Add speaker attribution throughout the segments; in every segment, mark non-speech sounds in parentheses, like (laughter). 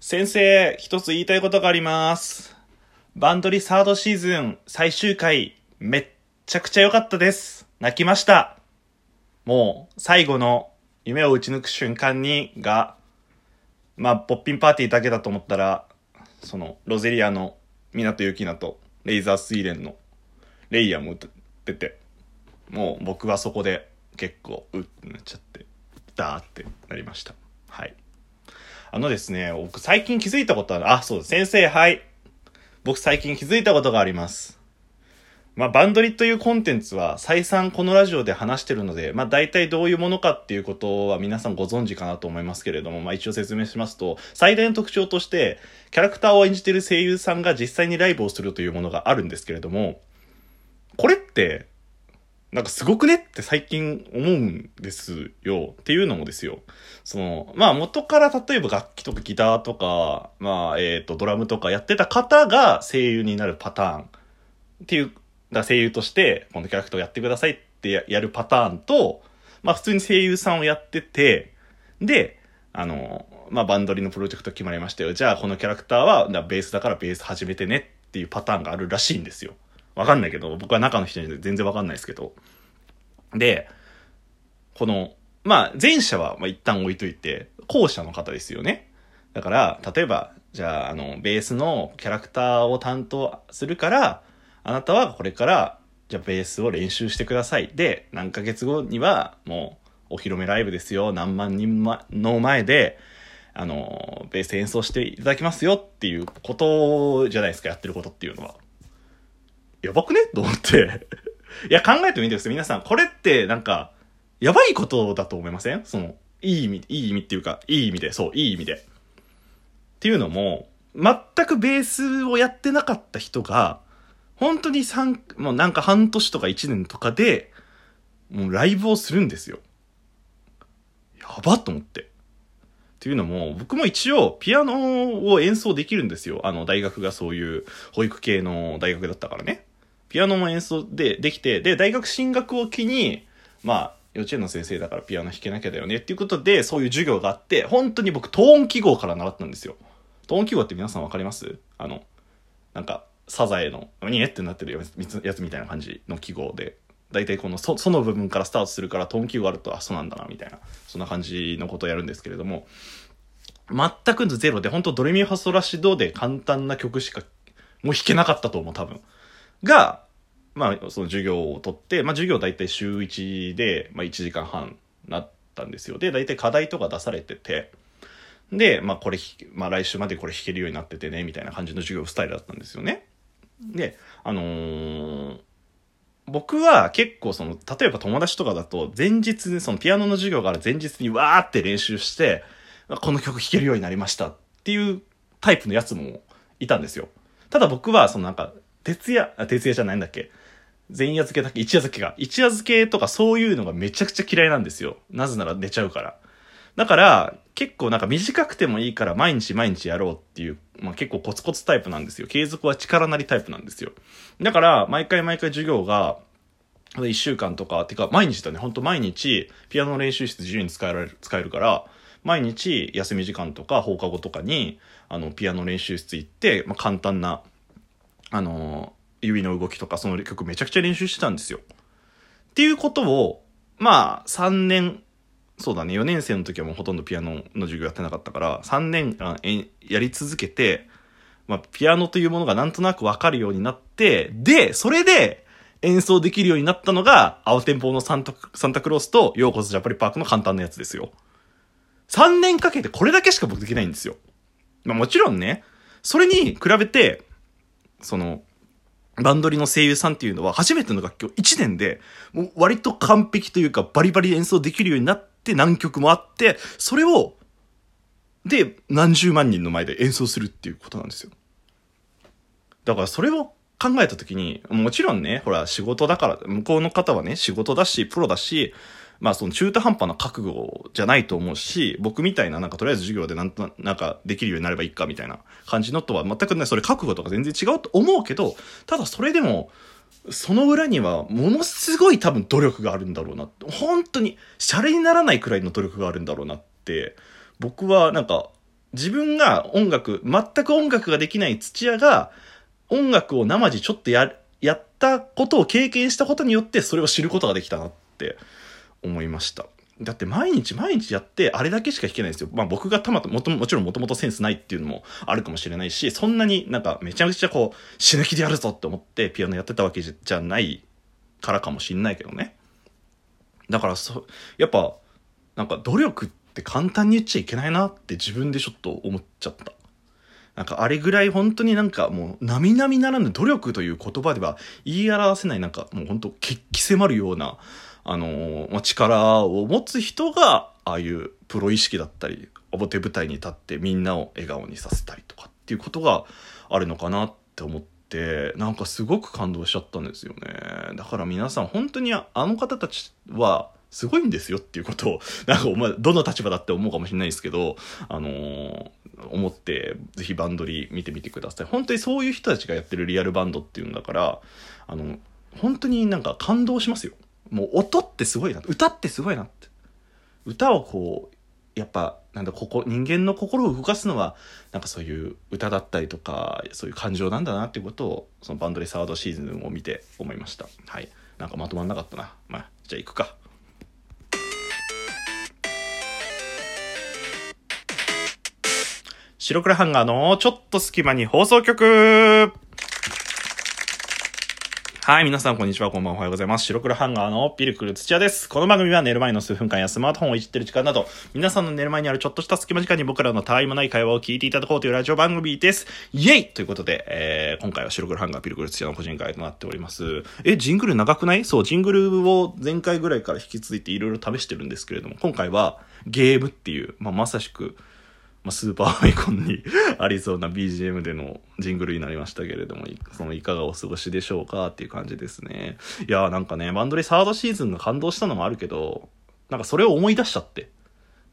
Speaker 1: 先生、一つ言いたいことがあります。バンドリサードシーズン最終回、めっちゃくちゃ良かったです。泣きました。もう、最後の夢を打ち抜く瞬間に、が、まあ、ポッピンパーティーだけだと思ったら、その、ロゼリアの港ユキナと、レイザースイレンのレイヤーも歌ってて、もう僕はそこで結構、うってなっちゃって、ダーってなりました。はい。あのですね、僕最近気づいたことは、あ、そう。先生、はい。僕最近気づいたことがあります。まあ、バンドリというコンテンツは再三このラジオで話してるので、まあ、大体どういうものかっていうことは皆さんご存知かなと思いますけれども、まあ、一応説明しますと、最大の特徴として、キャラクターを演じている声優さんが実際にライブをするというものがあるんですけれども、これって、なんかすごくねって最近思うんですよ。っていうのもですよ。その、まあ元から例えば楽器とかギターとか、まあえっ、とドラムとかやってた方が声優になるパターンっていう、だ声優としてこのキャラクターをやってくださいってやるパターンと、まあ普通に声優さんをやってて、で、あの、まあバンドリのプロジェクト決まりましたよ。じゃあこのキャラクターはベースだからベース始めてねっていうパターンがあるらしいんですよ。わかんないけど、僕は中の人に全然わかんないですけど。で、この、まあ、前者はま一旦置いといて、後者の方ですよね。だから、例えば、じゃあ、あの、ベースのキャラクターを担当するから、あなたはこれから、じゃあベースを練習してください。で、何ヶ月後には、もう、お披露目ライブですよ。何万人まの前で、あの、ベース演奏していただきますよっていうことじゃないですか、やってることっていうのは。やばくね？と思って。(laughs) いや、考えてみてください。皆さん、これって、なんか、やばいことだと思いません？その、いい意味、いい意味っていうか、いい意味で、そう、いい意味で。っていうのも、全くベースをやってなかった人が、本当に三、もうなんか半年とか一年とかで、もうライブをするんですよ。やばと思って。っていうのも、僕も一応、ピアノを演奏できるんですよ。あの、大学がそういう、保育系の大学だったからね。ピアノも演奏でできて、で、大学進学を機に、まあ、幼稚園の先生だからピアノ弾けなきゃだよねっていうことで、そういう授業があって、本当に僕、トーン記号から習ったんですよ。トーン記号って皆さんわかります？あの、なんか、サザエの、にえってなってるやつみたいな感じの記号で、大体このそ、その部分からスタートするから、トーン記号があると、あ、そうなんだな、みたいな、そんな感じのことをやるんですけれども、全くゼロで、本当ドレミファソラシドで簡単な曲しか、もう弾けなかったと思う、多分。が、まあ、その授業を取って、まあ、授業大体週1で、まあ、1時間半なったんですよ。で、大体課題とか出されてて、で、まあ、これ、まあ、来週までこれ弾けるようになっててね、みたいな感じの授業スタイルだったんですよね。で、あのー僕は結構その、例えば友達とかだと、前日にそのピアノの授業がある前日にわーって練習して、この曲弾けるようになりましたっていうタイプのやつもいたんですよ。ただ僕は、そのなんか、徹夜、あ徹夜じゃないんだっけ？前夜漬けだっけ？一夜漬けが。一夜漬けとかそういうのがめちゃくちゃ嫌いなんですよ。なぜなら寝ちゃうから。だから、結構なんか短くてもいいから毎日毎日やろうっていう、まあ結構コツコツタイプなんですよ。継続は力なりタイプなんですよ。だから、毎回毎回授業が、一週間とか、てか毎日だね、ほんと毎日、ピアノの練習室自由に使えられる、使えるから、毎日休み時間とか放課後とかに、あの、ピアノ練習室行って、まあ簡単な、あの指の動きとかその曲めちゃくちゃ練習してたんですよ。っていうことを、まあ、3年、そうだね、4年生の時はもうほとんどピアノの授業やってなかったから、3年間えやり続けて、まあ、ピアノというものがなんとなくわかるようになって、で、それで演奏できるようになったのが、青天保のサンタサンタクロースと、ヨーコズジャパリパークの簡単なやつですよ。3年かけてこれだけしか僕できないんですよ。まあもちろんね、それに比べて、その、バンドリの声優さんっていうのは初めての楽器を1年で、もう割と完璧というかバリバリ演奏できるようになって何曲もあって、それを、で、何十万人の前で演奏するっていうことなんですよ。だからそれを考えたときに、もちろんね、ほら仕事だから、向こうの方はね、仕事だし、プロだし、まあその中途半端な覚悟じゃないと思うし、僕みたいななんかとりあえず授業でなんとなんかできるようになればいいかみたいな感じのとは全くね、それ覚悟とか全然違うと思うけど、ただそれでも、その裏にはものすごい多分努力があるんだろうな。本当に、シャレにならないくらいの努力があるんだろうなって、僕はなんか自分が音楽、全く音楽ができない土屋が、音楽を生地ちょっとや、やったことを経験したことによって、それを知ることができたなって思いました。だって毎日毎日やってあれだけしか弾けないんですよ。まあ僕がたまたもともちろんもともとセンスないっていうのもあるかもしれないし、そんなになんかめちゃくちゃこう死ぬ気でやるぞって思ってピアノやってたわけじゃないからかもしんないけどね。だからそ、やっぱなんか努力って簡単に言っちゃいけないなって自分でちょっと思っちゃった。なんかあれぐらい本当になんかもう並々ならぬ努力という言葉では言い表せないなんかもう本当決起迫るようなあのまあ、力を持つ人が、ああいうプロ意識だったり、表舞台に立ってみんなを笑顔にさせたりとかっていうことがあるのかなって思って、なんかすごく感動しちゃったんですよね。だから皆さん本当にあの方たちは、すごいんですよっていうことを、(laughs) なんかお前、どの立場だって思うかもしれないですけど、あのー、思って、ぜひバンドリー見てみてください。本当にそういう人たちがやってるリアルバンドっていうんだから、あの、本当になんか感動しますよ。もう音ってすごいな歌ってすごいなって。歌をこうやっぱなんだここ人間の心を動かすのはなんかそういう歌だったりとかそういう感情なんだなっていうことをそのバンドレサードシーズンを見て思いました。はい。なんかまとまんなかったな。まあじゃあ行くか。白黒ハンガーのちょっと隙間に放送局はい、皆さんこんにちは、こんばんは、おはようございます。白黒ハンガーのピルクル土屋です。この番組は寝る前の数分間やスマートフォンをいじってる時間など、皆さんの寝る前にあるちょっとした隙間時間に僕らのたわいもない会話を聞いていただこうというラジオ番組です。イェイということで、えー、今回は白黒ハンガーピルクル土屋の個人会となっております。え、ジングル長くない？そう、ジングルを前回ぐらいから引き続いていろいろ試してるんですけれども、今回はゲームっていう、まあ、まさしく、まあ、スーパーファミコンに (laughs) ありそうな BGM でのジングルになりましたけれども、そのいかがお過ごしでしょうかっていう感じですね。いやーなんかね、バンドリサードシーズンが感動したのもあるけど、なんかそれを思い出しちゃって。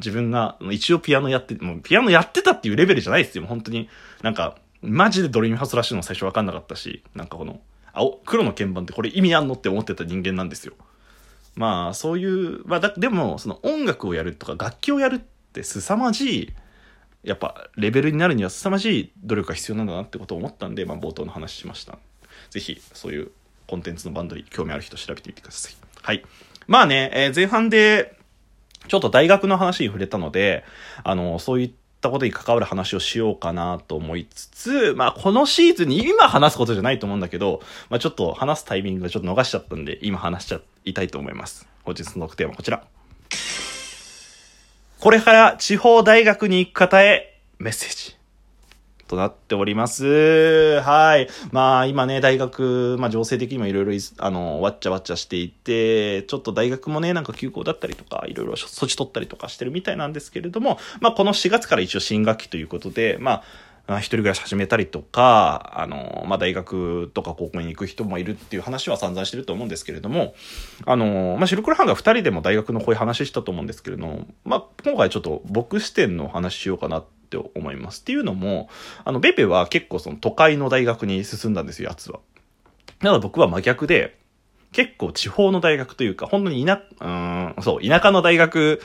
Speaker 1: 自分が、一応ピアノやって、もうピアノやってたっていうレベルじゃないですよ。本当に。なんか、マジでドリームハウスラッシュの最初わかんなかったし、なんかこの、青、黒の鍵盤ってこれ意味あんのって思ってた人間なんですよ。まあ、そういう、まあだ、でも、その音楽をやるとか楽器をやるって凄まじいやっぱレベルになるには凄まじい努力が必要なんだなってことを思ったんで、まあ、冒頭の話しました。ぜひそういうコンテンツのバンドに興味ある人調べてみてください。はい。まあね、えー、前半でちょっと大学の話に触れたので、あの、そういったことに関わる話をしようかなと思いつつ、まあこのシーズンに今話すことじゃないと思うんだけど、まあちょっと話すタイミングがちょっと逃しちゃったんで、今話しちゃいたいと思います。本日のテーマこちら。これから地方大学に行く方へメッセージ。となっております。はい。まあ今ね、大学、まあ情勢的にもいろいろ、あの、わっちゃわっちゃしていて、ちょっと大学もね、なんか休校だったりとか、いろいろ措置取ったりとかしてるみたいなんですけれども、まあこの4月から一応新学期ということで、まあ、一人暮らし始めたりとか、あの、まあ、大学とか高校に行く人もいるっていう話は散々してると思うんですけれども、あの、まあ、白黒ハンガー二人でも大学のこういう話したと思うんですけれども、まあ、今回ちょっと僕視点の話しようかなって思います。っていうのも、あの、ベペは結構その都会の大学に進んだんですよ、やつは。だから僕は真逆で、結構地方の大学というか、本当に田、うん、そう、田舎の大学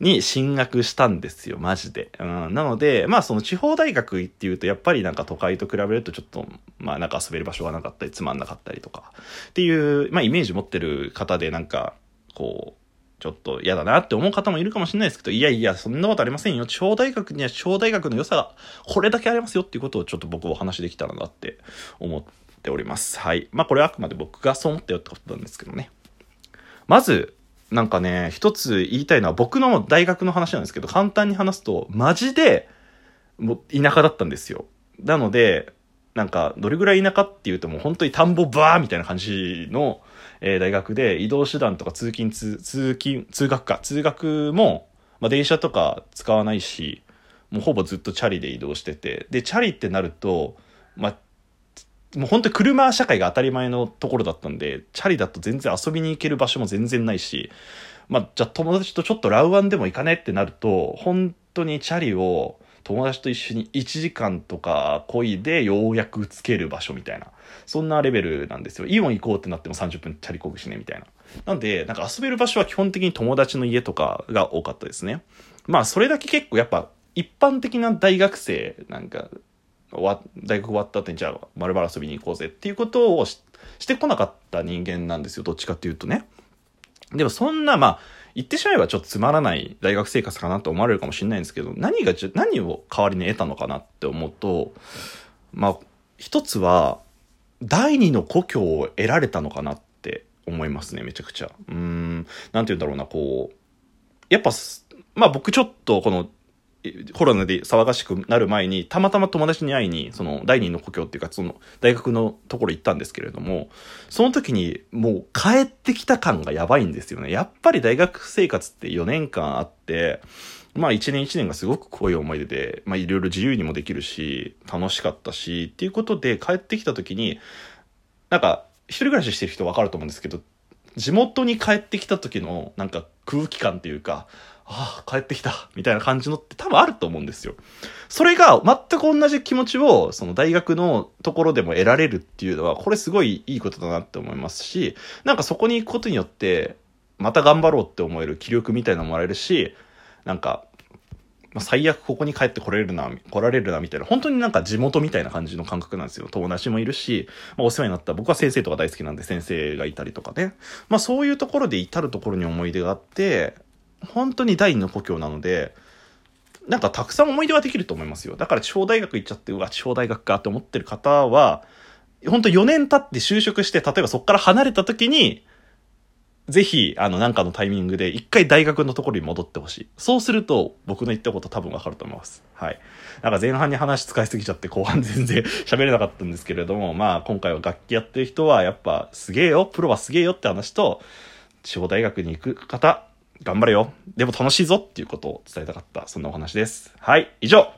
Speaker 1: に進学したんですよ、マジで。うん、なので、まあその地方大学っていうと、やっぱりなんか都会と比べるとちょっと、まあなんか遊べる場所がなかったり、つまんなかったりとか、っていう、まあイメージ持ってる方でなんか、こう、ちょっと嫌だなって思う方もいるかもしれないですけど、いやいや、そんなことありませんよ。地方大学には地方大学の良さがこれだけありますよっていうことをちょっと僕お話できたらなって思ってております。はい。まあこれはあくまで僕がそう思ったよってことなんですけどね。まず、なんかね、一つ言いたいのは僕の大学の話なんですけど、簡単に話すと、マジで、もう田舎だったんですよ。なので、なんか、どれぐらい田舎っていうともう本当に田んぼバーみたいな感じの、えー、大学で移動手段とか通勤通、通勤、通学か、通学も、まあ電車とか使わないし、もうほぼずっとチャリで移動してて、で、チャリってなると、まあ、もう本当に車社会が当たり前のところだったんで、チャリだと全然遊びに行ける場所も全然ないし、まあ、じゃあ友達とちょっとラウアンでも行かねってなると、本当にチャリを友達と一緒に1時間とか漕いでようやくつける場所みたいな。そんなレベルなんですよ。イオン行こうってなっても30分チャリ漕ぐしね、みたいな。なんで、なんか遊べる場所は基本的に友達の家とかが多かったですね。まあ、それだけ結構やっぱ一般的な大学生なんか大学終わった後にじゃあ丸々遊びに行こうぜっていうことをしてこなかった人間なんですよ。どっちかっていうとね。でもそんなまあ言ってしまえばちょっとつまらない大学生活かなと思われるかもしれないんですけど何が何を代わりに得たのかなって思うとまあ一つは第二の故郷を得られたのかなって思いますねめちゃくちゃ。うん。なんて言うんだろうなこうやっぱまあ僕ちょっとこのコロナで騒がしくなる前にたまたま友達に会いにその第二の故郷っていうかその大学のところ行ったんですけれどもその時にもう帰ってきた感がやばいんですよね。やっぱり大学生活って4年間あってまあ1年1年がすごく濃い思い出でまあいろいろ自由にもできるし楽しかったしっていうことで帰ってきた時になんか一人暮らししてる人分かると思うんですけど地元に帰ってきた時のなんか空気感っていうかああ、帰ってきた、みたいな感じのって多分あると思うんですよ。それが全く同じ気持ちを、その大学のところでも得られるっていうのは、これすごいいいことだなって思いますし、なんかそこに行くことによって、また頑張ろうって思える気力みたいなのもらえるし、なんか、ま、最悪ここに帰ってこれるな、来られるな、みたいな、本当になんか地元みたいな感じの感覚なんですよ。友達もいるし、まあ、お世話になった、僕は先生とか大好きなんで先生がいたりとかね。まあそういうところで至るところに思い出があって、本当に第二の故郷なので、なんかたくさん思い出はできると思いますよ。だから地方大学行っちゃって、うわ、地方大学かって思ってる方は、本当4年経って就職して、例えばそこから離れた時に、ぜひ、あの、なんかのタイミングで、一回大学のところに戻ってほしい。そうすると、僕の言ったこと多分わかると思います。はい。なんか前半に話使いすぎちゃって、後半全然 (laughs) 喋れなかったんですけれども、まあ、今回は楽器やってる人は、やっぱ、すげえよ、プロはすげえよって話と、地方大学に行く方、頑張れよ。でも楽しいぞっていうことを伝えたかった、そんなお話です。はい、以上